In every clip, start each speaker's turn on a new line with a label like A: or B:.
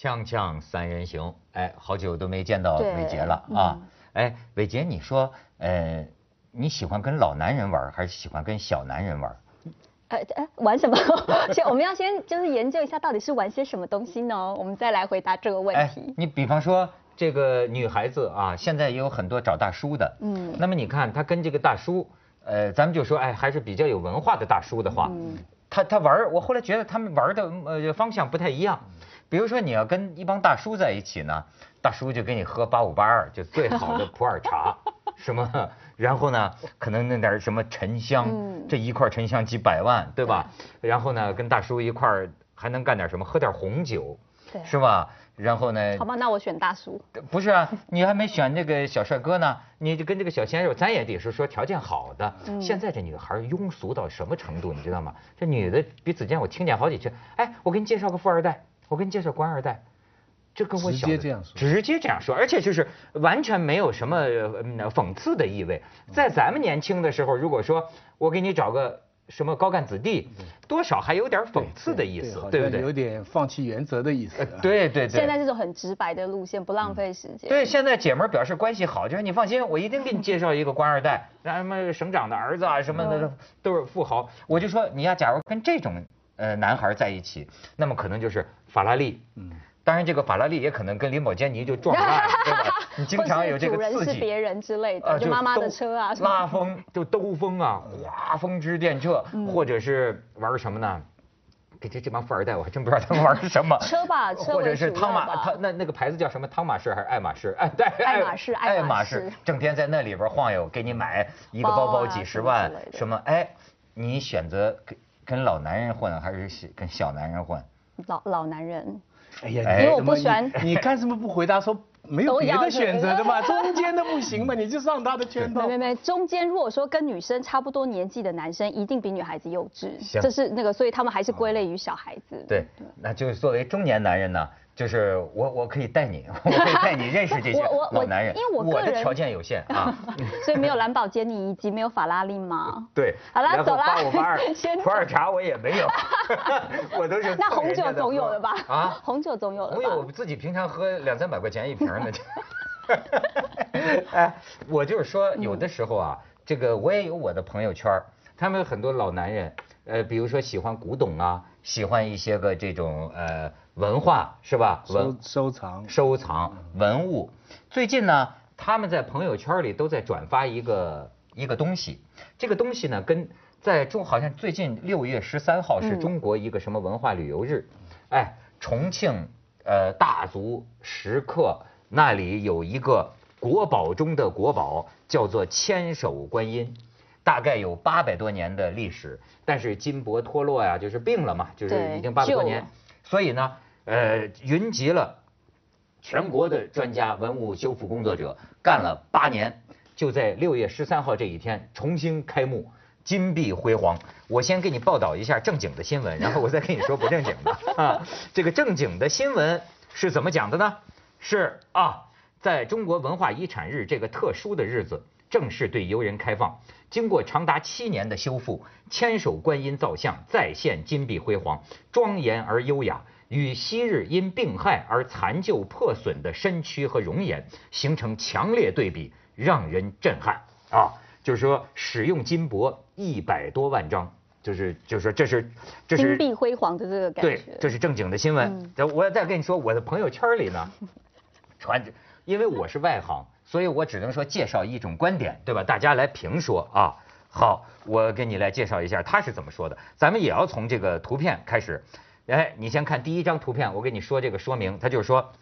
A: 锵锵三人行，哎，好久都没见到
B: 对
A: 伟杰了啊！哎，伟杰，你说，呃，你喜欢跟老男人玩，还是喜欢跟小男人玩？
B: 呃呃，玩什么？先我们要先就是研究一下到底是玩些什么东西呢？我们再来回答这个问
A: 哎
B: 题，。
A: 你比方说这个女孩子啊，现在也有很多找大叔的，
B: 嗯
A: 那么你看她跟这个大叔，呃，咱们就说，哎，还是比较有文化的大叔的话，
B: 嗯
A: 他他玩，我后来觉得他们玩的呃方向不太一样。比如说你要跟一帮大叔在一起呢，大叔就给你喝八五八二，就最好的普洱茶，什么，然后呢，可能弄点什么沉香，
B: 嗯
A: 这一块沉香几百万，对吧？然后呢，跟大叔一块儿还能干点什么，喝点红酒，
B: 对，
A: 是吧？然后呢
B: 好，吧，那我选大叔。
A: 不是啊，你还没选那个小帅哥呢，你就跟这个小鲜肉，咱也得是说条件好的。
B: 嗯
A: 现在这女孩庸俗到什么程度，你知道吗？这女的比子健我听见好几句，哎，我给你介绍个富二代，我给你介绍官二代。这跟我
C: 直接这样说
A: 直接这样说，而且就是完全没有什么讽刺的意味。在咱们年轻的时候，如果说我给你找个什么高干子弟，多少还有点讽刺的意思，
C: 好
A: 对不对？
C: 有点放弃原则的意思。
A: 对对对。
B: 现在这种很直白的路线，不浪费时间。
A: 对，现在姐们儿表示关系好，就是你放心，我一定给你介绍一个官二代，让什么省长的儿子啊什么的
B: 嗯
A: 都是富豪。我就说你要假如跟这种呃男孩在一起，那么可能就是法拉利。
C: 嗯，
A: 当然，这个法拉利也可能跟林宝坚尼就撞烂，对吧？你经常有这个刺激。
B: 人是别人之类的，妈妈的
A: 兜
B: 车啊。
A: 拉风就兜风啊，哗风之电掣，
B: 嗯
A: 或者是玩什么呢？这这这帮富二代，我还真不知道他们玩什么。
B: 车吧，车
A: 或者是汤马，
B: 要吧
A: 汤那那个牌子叫什么？汤马士还是爱马仕？哎，对，
B: 爱马仕爱
A: 爱马
B: 马仕
A: 仕，整天在那里边晃悠，给你买一个包
B: 包
A: 几十万
B: 什么？
A: 哎，你选择跟跟老男人混，还是跟小男人混？
B: 老老男人。
C: 哎呀，
A: 哎因为
B: 我不喜欢
C: 你你干什么不回答说没有别的选择的嘛？中间的不行嘛？你就上他的圈套
B: 没。没没，中间如果说跟女生差不多年纪的男生，一定比女孩子幼稚，这是那个，所以他们还是归类于小孩子。
A: 对，那就是作为中年男人呢，就是我我可以带你，我可以带你认识这些老男人，
B: 因为我
A: 的条件有限啊。
B: 所以没有蓝宝坚尼以及没有法拉利吗。
A: 对，
B: 好
A: 了
B: 走了
A: 八五八二普洱茶我也没有，我都是
B: 那红酒总有
A: 喝
B: 了吧？
A: 啊，
B: 红酒总有了吧？
A: 红酒我自己平常喝两三百块钱一瓶的。哎，我就是说，有的时候啊，这个我也有我的朋友圈他们有很多老男人，呃，比如说喜欢古董啊，喜欢一些个这种呃文化是吧？文
C: 收收藏，
A: 收藏文物。最近呢，他们在朋友圈里都在转发一个一个东西，这个东西呢，跟在中好像最近六月十三号是
B: 嗯。
A: 中国一个什么文化旅游日，哎，重庆呃大足石刻那里有一个国宝中的国宝，叫做千手观音。大概有八百多年的历史，但是金箔脱落呀，就是病了嘛，就是已经八百多年，所以呢，呃，云集了全国的专家、文物修复工作者，干了八年，就在六月十三号这一天重新开幕，金碧辉煌。我先给你报道一下正经的新闻，然后我再跟你说不正经的 啊。这个正经的新闻是怎么讲的呢？是啊，在中国文化遗产日这个特殊的日子，正式对游人开放。经过长达七年的修复，千手观音造像再现金碧辉煌，庄严而优雅，与昔日因病害而残旧破损的身躯和容颜形成强烈对比，让人震撼啊！就是说，使用金箔一百多万张，就是就是说这是这是
B: 金碧辉煌的这个感觉对，。
A: 这是正经的新闻我再跟你说，我的朋友圈里呢，传着，因为我是外行，所以我只能说介绍一种观点，对吧？大家来评说啊。好，我给你来介绍一下他是怎么说的。咱们也要从这个图片开始。哎，你先看第一张图片，我给你说这个说明，他就是说，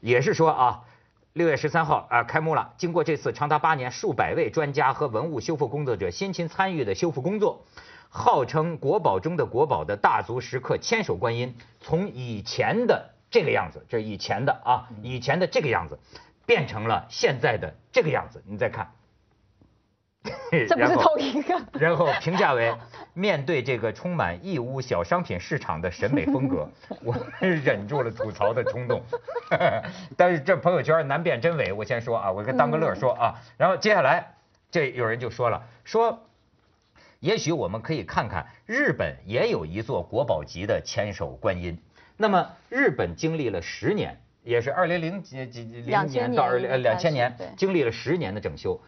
A: 也是说啊。六月十三号啊，开幕了。经过这次长达八年、数百位专家和文物修复工作者辛勤参与的修复工作，号称国宝中的国宝的大足石刻千手观音，从以前的这个样子，这是以前的啊，以前的这个样子，变成了现在的这个样子。你再看，
B: 这不是同一个。
A: 然后评价为面对这个充满义乌小商品市场的审美风格，我忍住了吐槽的冲动。但是这朋友圈难辨真伪，我先说啊，我跟当个乐说啊。然后接下来这有人就说了，说也许我们可以看看日本也有一座国宝级的千手观音。那么日本经历了十年，也是二零零几几零
B: 2000
A: 年到二零
B: 年
A: 两千年，经历了十年的整修，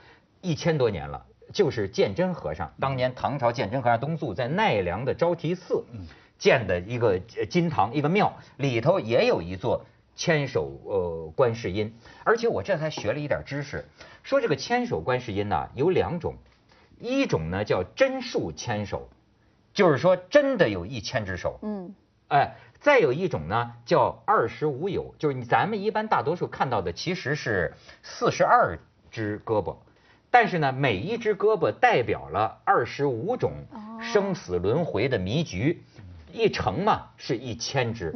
A: 一千多年了。就是鉴真和尚，当年唐朝鉴真和尚东渡在奈良的招提寺建的一个呃金堂，一个庙，里头也有一座千手呃观世音。而且我这才学了一点知识，说这个千手观世音呢、有两种，一种呢叫真树千手，就是说真的有一千只手，
B: 嗯，
A: 哎，再有一种呢叫二十五有，就是你咱们一般大多数看到的其实是四十二只胳膊，但是呢每一只胳膊代表了二十五种
B: 哦
A: 生死轮回的迷局，一乘嘛是一千只，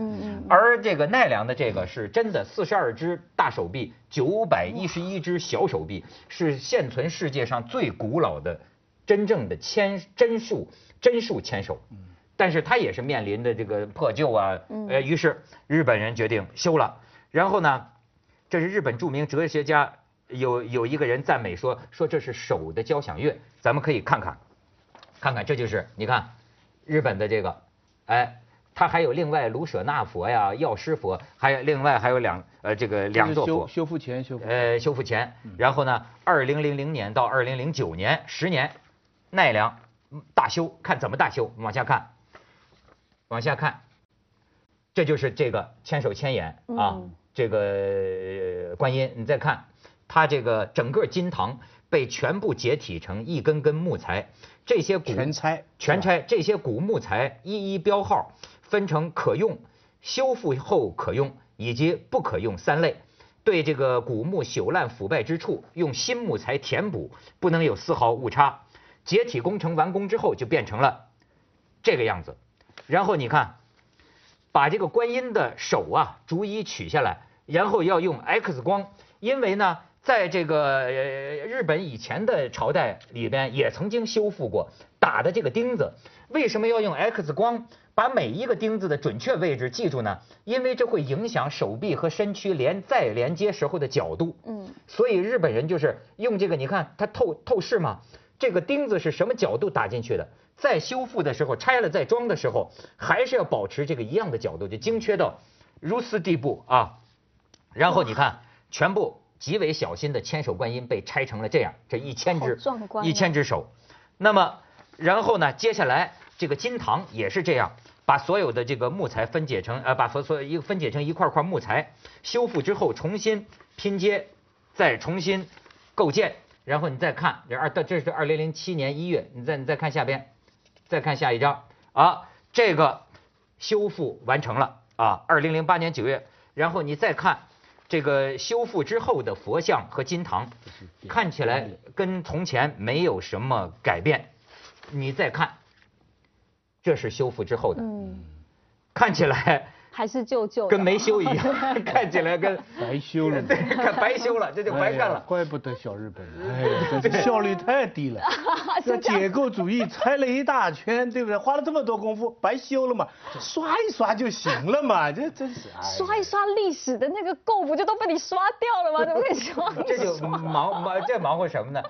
A: 而这个奈良的这个是真的四十二只大手臂，九百一十一只小手臂，是现存世界上最古老的真正的千真树真树千手。但是它也是面临的这个破旧啊，呃，于是日本人决定修了。然后呢，这是日本著名哲学家有有一个人赞美说说这是手的交响乐，咱们可以看看，看看这就是你看日本的这个，哎，他还有另外卢舍那佛呀、药师佛，还有另外还有两呃这个两座佛，
C: 修修复前修复
A: 呃，修复前，然后呢，二零零零年到二零零九年十年，奈良嗯大修，看怎么大修，往下看，往下看，这就是这个千手千眼啊，
B: 嗯。
A: 这个呃观音，你再看，它这个整个金堂被全部解体成一根根木材，这些古
C: 全拆
A: 全拆这些古木材一一标号，分成可用、修复后可用以及不可用三类。对这个古木朽烂腐败之处，用新木材填补，不能有丝毫误差。解体工程完工之后，就变成了这个样子。然后你看，把这个观音的手啊逐一取下来，然后要用 X 光，因为呢，在这个呃日本以前的朝代里边也曾经修复过打的这个钉子，为什么要用 X 光把每一个钉子的准确位置记住呢？因为这会影响手臂和身躯连再连接时候的角度。
B: 嗯，
A: 所以日本人就是用这个，你看它透透视嘛，这个钉子是什么角度打进去的？在修复的时候，拆了再装的时候，还是要保持这个一样的角度，就精确到如此地步啊。然后你看，全部极为小心的千手观音被拆成了这样，这一千只一千只手。那么，然后呢，接下来这个金堂也是这样，把所有的这个木材分解成呃，把所所有一个分解成一块块木材，修复之后重新拼接，再重新构建。然后你再看，这二这是二零零七年一月，你再你再看下边，再看下一张啊，这个修复完成了啊，二零零八年九月，然后你再看这个修复之后的佛像和金堂，看起来跟从前没有什么改变。你再看，这是修复之后的，
B: 嗯，
A: 看起来
B: 还是旧旧的，
A: 跟没修一样，看起来跟
C: 白修了
A: 对，看白修了，这就白干了。
C: 怪不得小日本人，哎呀，这效率太低了。这解构主义拆了一大圈，对不对？花了这么多功夫，白修了嘛？刷一刷就行了嘛？这真是。哎
B: 刷一刷历史的那个垢不就都被你刷掉了吗？怎么可以刷
A: 这就
B: 刷？
A: 忙忙这忙活什么呢？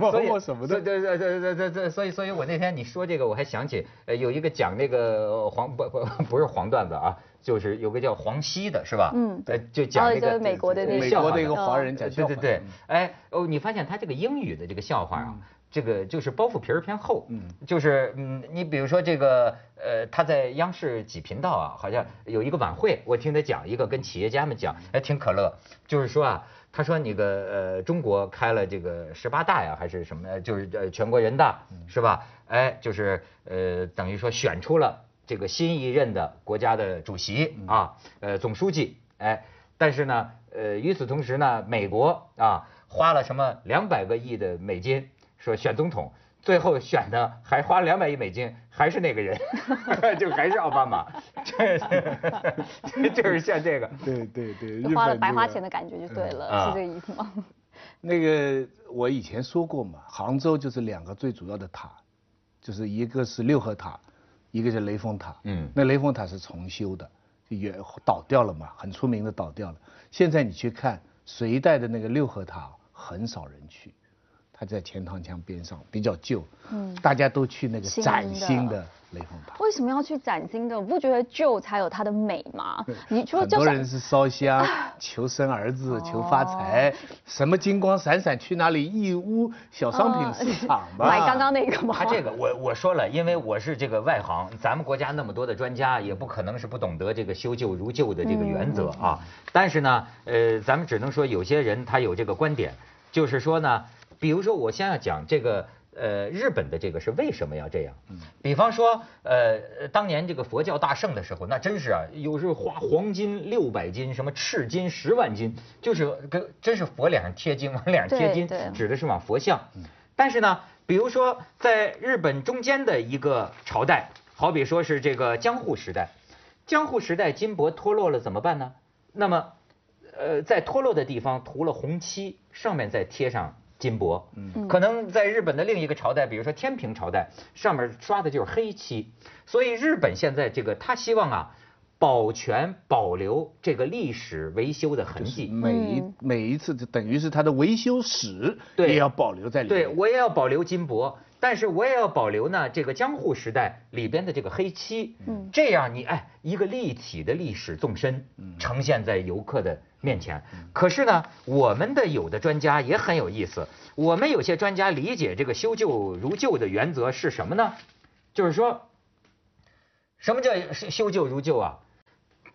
C: 忙
A: 所以
C: 活什么呢
A: 对对对对对对，所以所以我那天你说这个，我还想起呃有一个讲那个黄不不不是黄段子啊，就是有个叫黄西的是吧？
B: 嗯
A: 对就讲那个
B: 哦美国的那个
C: 美国的一个华人讲笑话。
A: 对对对，哎哦，你发现他这个英语的这个笑话啊，这个就是包袱皮儿偏厚，
C: 嗯
A: 就是嗯，你比如说这个呃，他在央视几频道啊，好像有一个晚会，我听他讲一个跟企业家们讲，哎挺可乐，就是说啊。他说：“那个呃，中国开了这个十八大呀，还是什么？就是呃，全国人大是吧？哎，就是呃，等于说选出了这个新一任的国家的主席啊，呃，总书记。哎，但是呢，呃，与此同时呢，美国啊花了什么两百个亿的美金说选总统，最后选的还花了两百亿美金，还是那个人，就还是奥巴马，这这 就是像这个。
C: 对对对，
B: 就花了白花钱的感觉就对了，
A: 啊
B: 是这个意思吗？
C: 那个我以前说过嘛，杭州就是两个最主要的塔，就是一个是六合塔，一个是雷峰塔。
A: 嗯
C: 那雷峰塔是重修的，也倒掉了嘛，很出名的倒掉了。现在你去看隋代的那个六合塔，很少人去，它在钱塘江边上，比较旧，嗯，大家都去那个崭新的雷峰塔。
B: 为什么要去崭新的？我不觉得旧才有它的美吗？
C: 你说很多人是烧香 求生儿子、求发财，什么金光闪闪去哪里？义乌小商品市场吧。
B: 买刚刚那个吗？
A: 他这个我我说了，因为我是这个外行，咱们国家那么多的专家，也不可能是不懂得这个修旧如旧的这个原则啊。但是呢，呃，咱们只能说有些人他有这个观点，就是说呢。比如说，我先要讲这个，呃，日本的这个是为什么要这样？嗯，比方说，呃，当年这个佛教大盛的时候，那真是啊，有时候花黄金六百斤，什么赤金十万斤，就是跟真是佛脸上贴金，往脸上贴金，指的是往佛像。但是呢，比如说在日本中间的一个朝代，好比说是这个江户时代，江户时代金箔脱落了怎么办呢？那么，呃，在脱落的地方涂了红漆，上面再贴上。金箔，嗯，可能在日本的另一个朝代，比如说天平朝代，上面刷的就是黑漆，所以日本现在这个他希望啊，保全保留这个历史维修的痕迹，
C: 每一每一次就等于是它的维修史也要保留在里面，
A: 对我也要保留金箔。但是我也要保留呢，这个江户时代里边的这个黑漆，嗯，这样你哎，一个立体的历史纵深，呈现在游客的面前。可是呢，我们的有的专家也很有意思，我们有些专家理解这个修旧如旧的原则是什么呢？就是说，什么叫修旧如旧啊？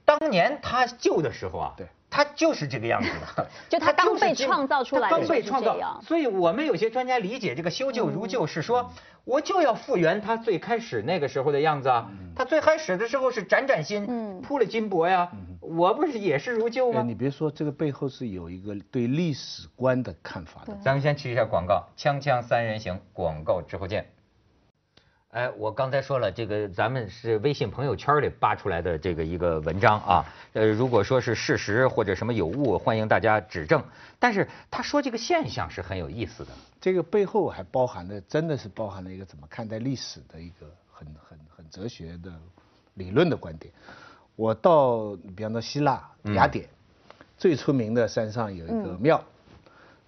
A: 当年他旧的时候啊，
C: 对。
A: 他就是这个样子的，
B: 就他刚被创造出来
A: 的，刚被创造。所以我们有些专家理解这个修旧如旧是说，我就要复原他最开始那个时候的样子啊。他最开始的时候是崭崭新，铺了金箔呀，我不是也是如旧吗？
C: 你别说，这个背后是有一个对历史观的看法的。
A: 咱们先去一下广告，锵锵三人行，广告之后见。哎，我刚才说了，这个咱们是微信朋友圈里扒出来的这个一个文章啊，呃，如果说是事实或者什么有误，欢迎大家指正。但是他说这个现象是很有意思的，
C: 这个背后还包含了，真的是包含了一个怎么看待历史的一个很很很哲学的理论的观点。我到比方说希腊雅典，最出名的山上有一个庙，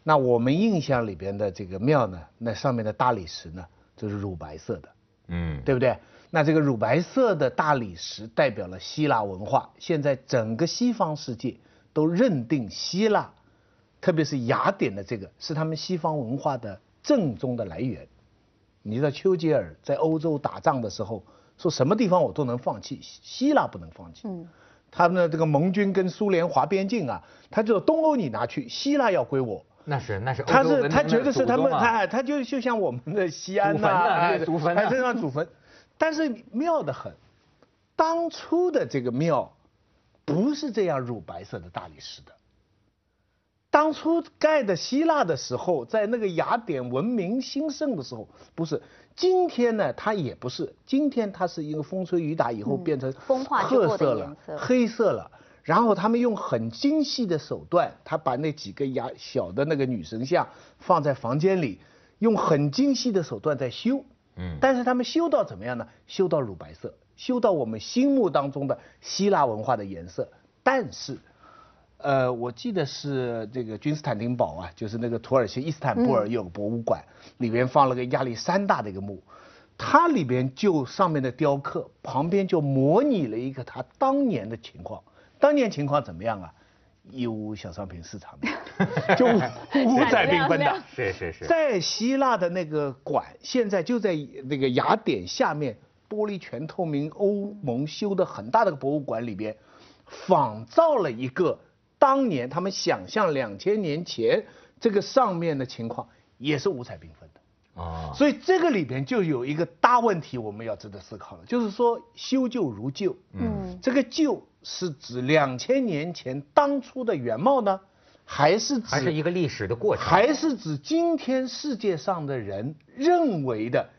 C: 那我们印象里边的这个庙呢，那上面的大理石呢，就是乳白色的。嗯，对不对？那这个乳白色的大理石代表了希腊文化。现在整个西方世界都认定希腊，特别是雅典的这个是他们西方文化的正宗的来源。你知道丘吉尔在欧洲打仗的时候，说什么地方我都能放弃，希腊不能放弃。嗯，他们的这个盟军跟苏联划边境啊，他就东欧你拿去，希腊要归我。
A: 那是那是，
C: 他是他觉得是他们，他他就就像我们的西安呐，
A: 祖坟
C: 他这样祖坟，但是妙的很，当初的这个庙不是这样乳白色的大理石的，当初盖的希腊的时候，在那个雅典文明兴盛的时候，不是，今天呢它也不是，今天它是一个风吹雨打以后变成风化褐色了，黑色了。然后他们用很精细的手段，他把那几个牙小的那个女神像放在房间里，用很精细的手段在修。嗯，但是他们修到怎么样呢？修到乳白色，修到我们心目当中的希腊文化的颜色。但是，呃，我记得是这个君士坦丁堡啊，就是那个土耳其伊斯坦布尔有个博物馆，里边放了个亚历山大的一个墓，它里边就上面的雕刻旁边就模拟了一个他当年的情况。当年情况怎么样啊？义乌小商品市场的，就五彩缤纷的。
A: 是是是。
C: 在希腊的那个馆，现在就在那个雅典下面，玻璃全透明，欧盟修的很大的博物馆里边，仿造了一个当年他们想象两千年前这个上面的情况，也是五彩缤纷的。啊。所以这个里边就有一个大问题，我们要值得思考了，就是说修旧如旧。嗯。这个旧。是指两千年前当初的原貌呢，还是指
A: 还是一个历史的过程？
C: 还是指今天世界上的人认为的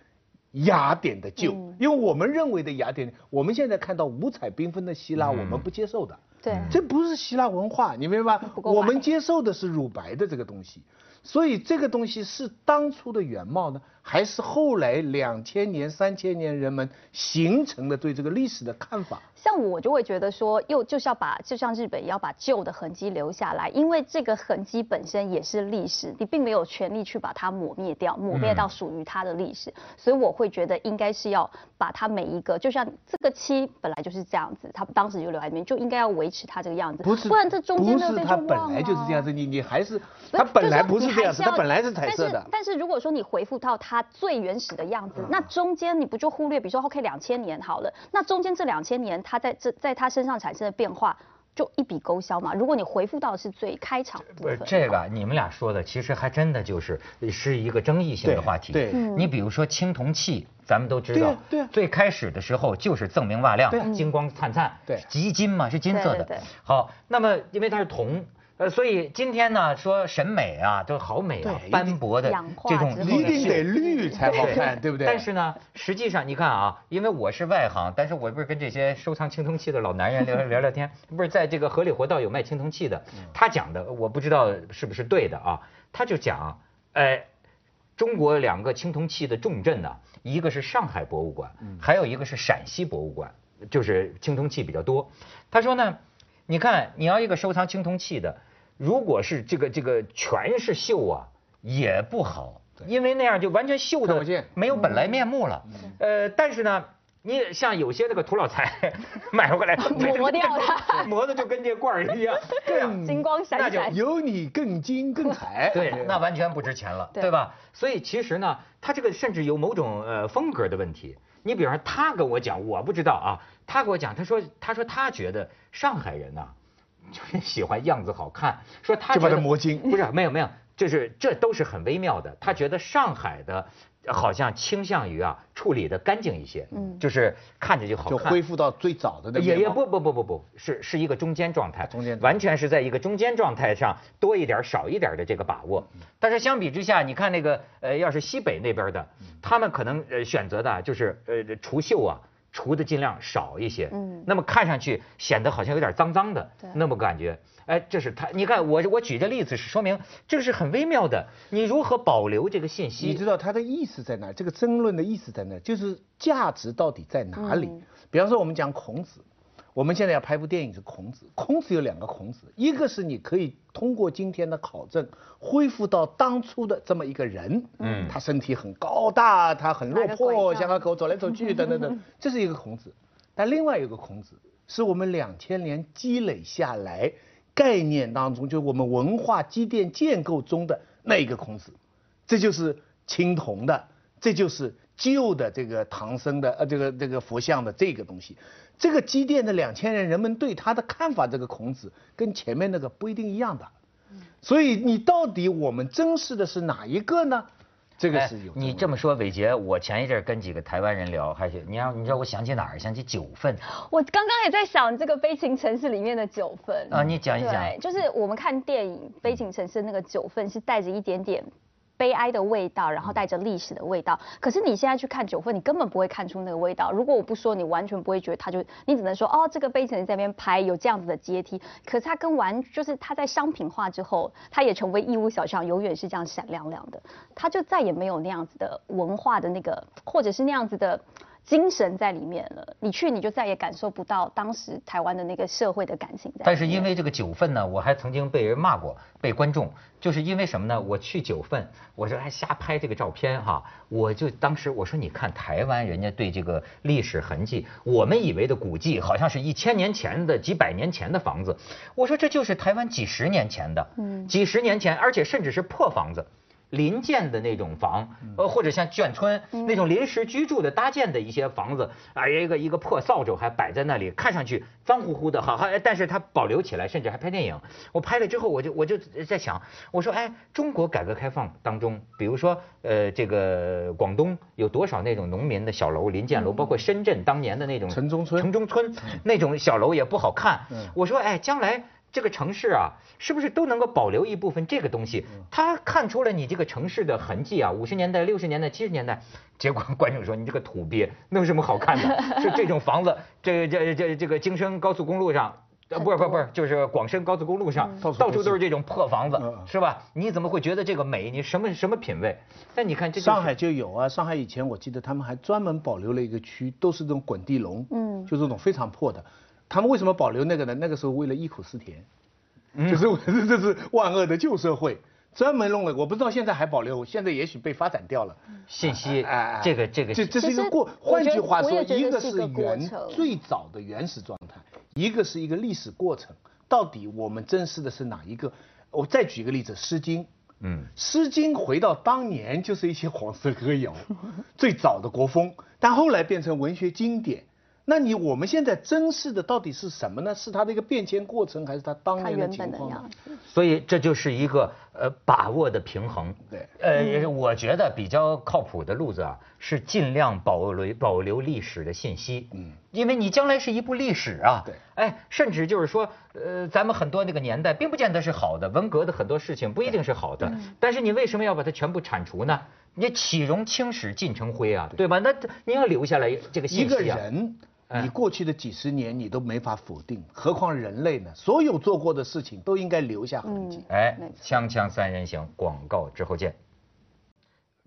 C: 雅典的旧？因为我们认为的雅典，我们现在看到五彩缤纷的希腊，我们不接受的。
B: 对。
C: 这不是希腊文化，你明白吧？
B: 不够白
C: 我们接受的是乳白的这个东西，所以这个东西是当初的原貌呢，还是后来两千年、三千年人们形成的对这个历史的看法？
B: 像我就会觉得说，又就是要把，就像日本也要把旧的痕迹留下来，因为这个痕迹本身也是历史，你并没有权利去把它抹灭掉，抹灭到属于它的历史。所以我会觉得应该是要把它每一个，就像这个漆本来就是这样子，它当时就留在里面，就应该要维持它这个样子，
C: 不是，
B: 不然这中间
C: 不是它本来就是这样子，你你还是它本来不是这样子，它本来是彩色的
B: 但是。但是如果说你回复到它最原始的样子，那中间你不就忽略，比如说 OK 两千年好了，那中间这两千年它在这在它身上产生的变化，就一笔勾销嘛。如果你回复到的是最开场部
A: 不是
B: 分，
A: 这个，你们俩说的其实还真的就是是一个争议性的话题。
C: 对
B: 嗯
A: 你比如说青铜器，咱们都知道
C: 对
A: 最开始的时候就是锃明瓦亮金光灿灿，
C: 对
A: 极金嘛，是金色的
B: 对对对。
A: 好，那么因为它是铜。呃，所以今天呢，说审美啊，都好美啊，斑驳的这种
C: 一定得绿才好看，对不对？
A: 但是呢，实际上你看啊，因为我是外行，但是我不是跟这些收藏青铜器的老男人聊 聊聊天，不是在这个河里活道有卖青铜器的，他讲的我不知道是不是对的啊，他就讲，哎，中国两个青铜器的重镇呢，一个是上海博物馆，还有一个是陕西博物馆，就是青铜器比较多。他说呢，你看你要一个收藏青铜器的，如果是这个这个全是锈啊，也不好。因为那样就完全锈的没有本来面目了。呃，但是呢，你像有些那个土老财 买回来
B: 磨掉了
A: 磨的就跟这罐儿一样，这样
B: 金光闪
A: 那就
B: 闪。
C: 有你更金更彩。
A: 对，那完全不值钱了，
B: 对
A: 对吧？所以其实呢，他这个甚至有某种呃风格的问题。你比方说，他跟我讲，我不知道啊，他跟我讲，他说他说他觉得上海人呐、就是喜欢样子好看，说他
C: 就把
A: 觉得
C: 它磨精
A: 不是没有没有，就是这都是很微妙的。他觉得上海的呃好像倾向于啊处理的干净一些，
B: 嗯。
A: 就是看着就好
C: 就，恢复到最早的那个
A: 也也不不不不不是是一个中间状态，
C: 中间
A: 完全是在一个中间状态上多一点少一点的这个把握。但是相比之下，你看那个呃，要是西北那边的，他们可能呃选择的啊就是呃除锈啊。除的尽量少一些，
B: 嗯
A: 那么看上去显得好像有点脏脏的
B: 对，
A: 那么感觉，哎，这是他，你看我我举这例子是说明这个是很微妙的，你如何保留这个信息？
C: 你知道它的意思在哪？这个争论的意思在哪？就是价值到底在哪里？
B: 嗯
C: 比方说，我们讲孔子，我们现在要拍部电影是孔子。孔子有两个孔子，一个是你可以通过今天的考证恢复到当初的这么一个人，
A: 嗯
C: 他身体很高大，他很落魄，
B: 杖
C: 像个狗走来走去 等等等，这是一个孔子。但另外有个孔子，是我们两千年积累下来概念当中，就是我们文化积淀建构中的那一个孔子。这就是青铜的，这就是旧的这个唐僧的呃这个这个佛像的这个东西，这个积淀的两千年人们对他的看法，这个孔子跟前面那个不一定一样的，所以你到底我们珍视的是哪一个呢？这个
A: 哎
C: 是有
A: 你这么说，伟杰，我前一阵儿跟几个台湾人聊，还是你让你知道我想起哪儿？想起九份
B: 我刚刚也在想这个《悲情城市》里面的九份
A: 啊，你讲一讲
B: 对，。就是我们看电影《悲情城市》那个九份是带着一点点。悲哀的味道，然后带着历史的味道。可是你现在去看九份，你根本不会看出那个味道。如果我不说，你完全不会觉得它就，你只能说哦，这个悲情在那边拍有这样子的阶梯。可是它跟完，就是它在商品化之后，它也成为义乌小巷，永远是这样闪亮亮的。它就再也没有那样子的文化的那个，或者是那样子的。精神在里面了，你去你就再也感受不到当时台湾的那个社会的感情。
A: 但是因为这个九份呢，我还曾经被人骂过，被观众，就是因为什么呢？我去九份，我说还瞎拍这个照片哈，我就当时我说你看台湾人家对这个历史痕迹，我们以为的古迹好像是一千年前的、几百年前的房子，我说这就是台湾几十年前的，
B: 嗯
A: 几十年前，而且甚至是破房子。临建的那种房，呃，或者像眷村那种临时居住的搭建的一些房子，啊，一个一个破扫帚还摆在那里，看上去脏乎乎的，好，好但是它保留起来，甚至还拍电影。我拍了之后，我就我就在想，我说，哎，中国改革开放当中，比如说，呃，这个广东有多少那种农民的小楼、临建楼，包括深圳当年的那种
C: 城中村
A: 城中村那种小楼也不好看
C: 嗯。
A: 我说，哎，将来。这个城市啊，是不是都能够保留一部分这个东西？它看出了你这个城市的痕迹啊，五十年代、六十年代、七十年代。结果观众说你这个土鳖，那有什么好看的？是这种房子，这这这这个京深高速公路上呃，不是不是不是，就是广深高速公路上，
C: 到处
A: 到处
C: 都是
A: 都是这种破房子
C: 嗯，
A: 是吧？你怎么会觉得这个美？你什么什么品味？但你看这就是
C: 上海就有啊，上海以前我记得他们还专门保留了一个区，都是这种滚地龙，
B: 嗯
C: 就这种非常破的。他们为什么保留那个呢？那个时候为了忆苦思甜，
A: 嗯
C: 就是为这是万恶的旧社会，专门弄了。我不知道现在还保留，现在也许被发展掉了。
A: 信息这个这个
C: 这这是一个过，换句话说，一个
B: 是
C: 原最早的原始状态，一个是一个历史过程。到底我们珍视的是哪一个？我再举一个例子，《诗经》。
A: 嗯《
C: 诗经》回到当年就是一些黄色歌谣，最早的国风，但后来变成文学经典。那你我们现在珍视的到底是什么呢？是它的一个变迁过程，还是它当年的
B: 它原本的
C: 情况？
A: 所以这就是一个呃把握的平衡。
C: 对
A: 呃，我觉得比较靠谱的路子啊，是尽量保留保留历史的信息。
C: 嗯，
A: 因为你将来是一部历史啊。
C: 对。
A: 哎，甚至就是说，呃，咱们很多那个年代并不见得是好的，文革的很多事情不一定是好的。但是你为什么要把它全部铲除呢？你岂容青史尽成灰啊，对吧？那你要留下来这个信息啊。
C: 人，
A: 哎
C: 你过去的几十年你都没法否定，何况人类呢？所有做过的事情都应该留下痕迹。
A: 哎，锵锵三人行，广告之后见。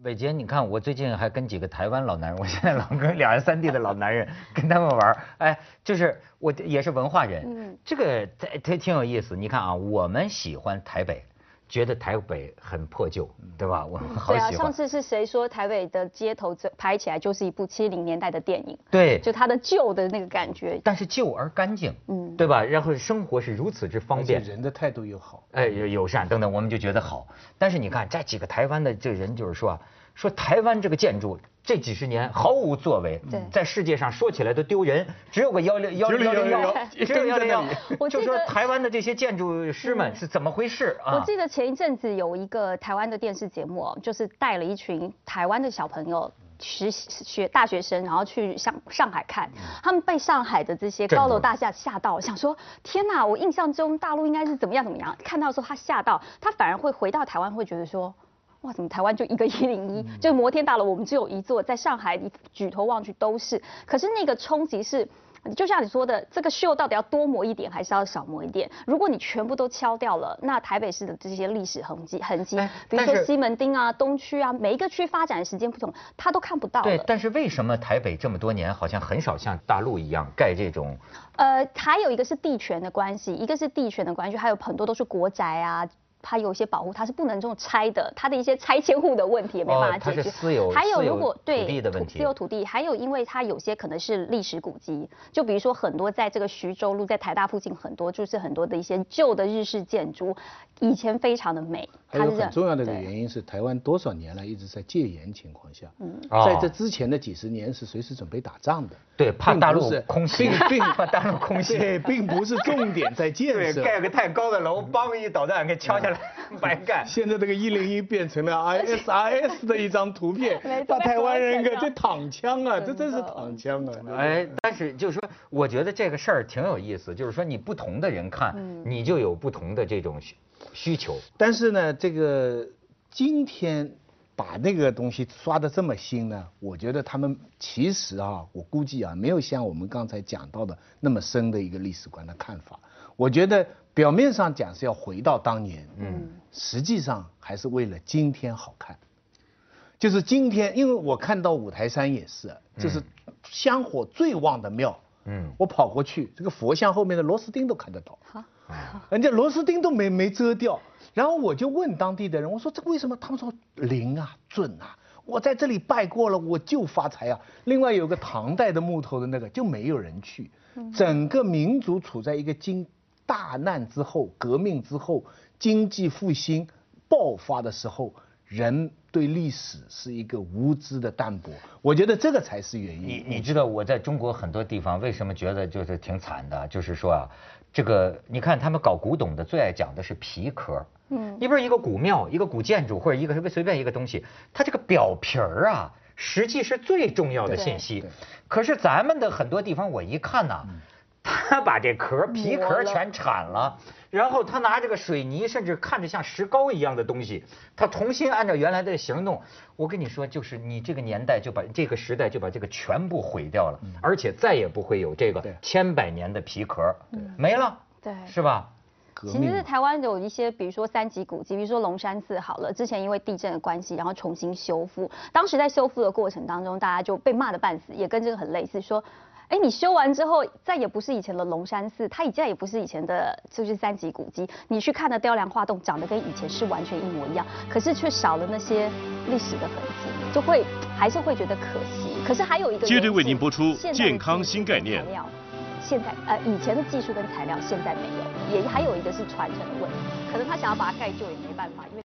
A: 伟杰，你看我最近还跟几个台湾老男人，我现在老跟两岸三地的老男人 跟他们玩，哎，就是我也是文化人，
B: 嗯
A: 这个他他挺有意思。你看啊，我们喜欢台北，觉得台北很破旧，对吧？我们好
B: 对啊，上。次是谁说台北的街头这拍起来就是一部七零年代的电影？
A: 对，
B: 就它的旧的那个感觉。
A: 但是旧而干净，
B: 嗯
A: 对吧？然后生活是如此之方便，
C: 人的态度又好。
A: 哎，友友善等等，我们就觉得好。但是你看这几个台湾的这人，就是说啊，说台湾这个建筑这几十年毫无作为，
B: 对
A: 在世界上说起来都丢人，只有个幺六幺
C: 只有
A: 幺零幺
C: 101，
A: 只有幺零幺
C: 跟在那。
A: 就说
B: 我记得
A: 台湾的这些建筑师们是怎么回事啊？
B: 我记得前一阵子有一个台湾的电视节目哦，就是带了一群台湾的小朋友。实习学大学生，然后去上上海看，他们被上海的这些高楼大厦吓到，想说天哪！我印象中大陆应该是怎么样怎么样，看到的时候他吓到，他反而会回到台湾，会觉得说。哇，怎么台湾就一个一零一，就摩天大楼我们只有一座，在上海你举头望去都是。可是那个冲击是，就像你说的，这个秀到底要多磨一点，还是要少磨一点？如果你全部都敲掉了，那台北市的这些历史痕迹痕迹比如说西门町啊、东区啊，每一个区发展的时间不同，他都看不到了，。
A: 对但是为什么台北这么多年好像很少像大陆一样盖这种？
B: 呃，还有一个是地权的关系，一个是地权的关系，还有很多都是国宅啊。它有一些保护，它是不能这种拆的，它的一些拆迁户的问题也没办法解决。
A: 私有
B: 还有如果对
A: 土地的问题
B: 私有土地，还有因为它有些可能是历史古迹，就比如说很多在这个徐州路，在台大附近很多就是很多的一些旧的日式建筑，以前非常的美。
C: 还有
B: 它是这
C: 很重要的一个原因是，台湾多少年来一直在戒严情况下，
A: 嗯
C: 在这之前的几十年是随时准备打仗的。
A: 对，怕大陆空袭
C: 并，
A: 怕大陆空袭。
C: 对，并不是重点在建
A: 对，
C: 设。
A: 盖个太高的楼，梆一导弹给敲下来，白干。
C: 现在这个一零一变成了 ISIS 的一张图片
B: 没，错
C: 把台湾人给这躺枪啊，这真是躺枪啊！
A: 哎，但是就是说，我觉得这个事儿挺有意思，就是说你不同的人看，你就有不同的这种需需求。
C: 但是呢，这个今天把那个东西刷的这么新呢，我觉得他们其实啊，我估计啊，没有像我们刚才讲到的那么深的一个历史观的看法。我觉得表面上讲是要回到当年，嗯，实际上还是为了今天好看。就是今天，因为我看到五台山也是，就是香火最旺的庙，
A: 嗯
C: 我跑过去，这个佛像后面的螺丝钉都看得到。
B: 好，
C: 人家螺丝钉都没没遮掉。然后我就问当地的人，我说这为什么？他们说灵啊，准啊，我在这里拜过了，我就发财啊。另外有个唐代的木头的那个就没有人去，整个民族处在一个经大难之后、革命之后、经济复兴爆发的时候，人对历史是一个无知的淡薄。我觉得这个才是原因。
A: 你你知道我在中国很多地方为什么觉得就是挺惨的？就是说啊，这个你看他们搞古董的最爱讲的是皮壳。
B: 嗯，
A: 你比如一个古庙、一个古建筑或者一个随便随便一个东西，它这个表皮儿啊，实际是最重要的信息。可是咱们的很多地方我一看呐、他把这壳皮壳全铲了，然后他拿这个水泥，甚至看着像石膏一样的东西，他重新按照原来的形弄。我跟你说，就是你这个年代就把这个时代就把这个全部毁掉了，而且再也不会有这个千百年的皮壳没了。
B: 对，
A: 是吧？
B: 其实台湾有一些，比如说三级古迹，比如说龙山寺好了，之前因为地震的关系，然后重新修复。当时在修复的过程当中，大家就被骂的半死，也跟这个很类似，说，哎，你修完之后，再也不是以前的龙山寺，它已再也不是以前的就是三级古迹。你去看的雕梁画栋，长得跟以前是完全一模一样，可是却少了那些历史的痕迹，就会还是会觉得可惜。可是还有一个
D: 接着
B: 原因是
D: 为您播出健康新概念
B: 材料现在呃以前的技术跟材料现在没有，也还有一个是传承的问题，可能他想要把它盖旧也没办法，因为。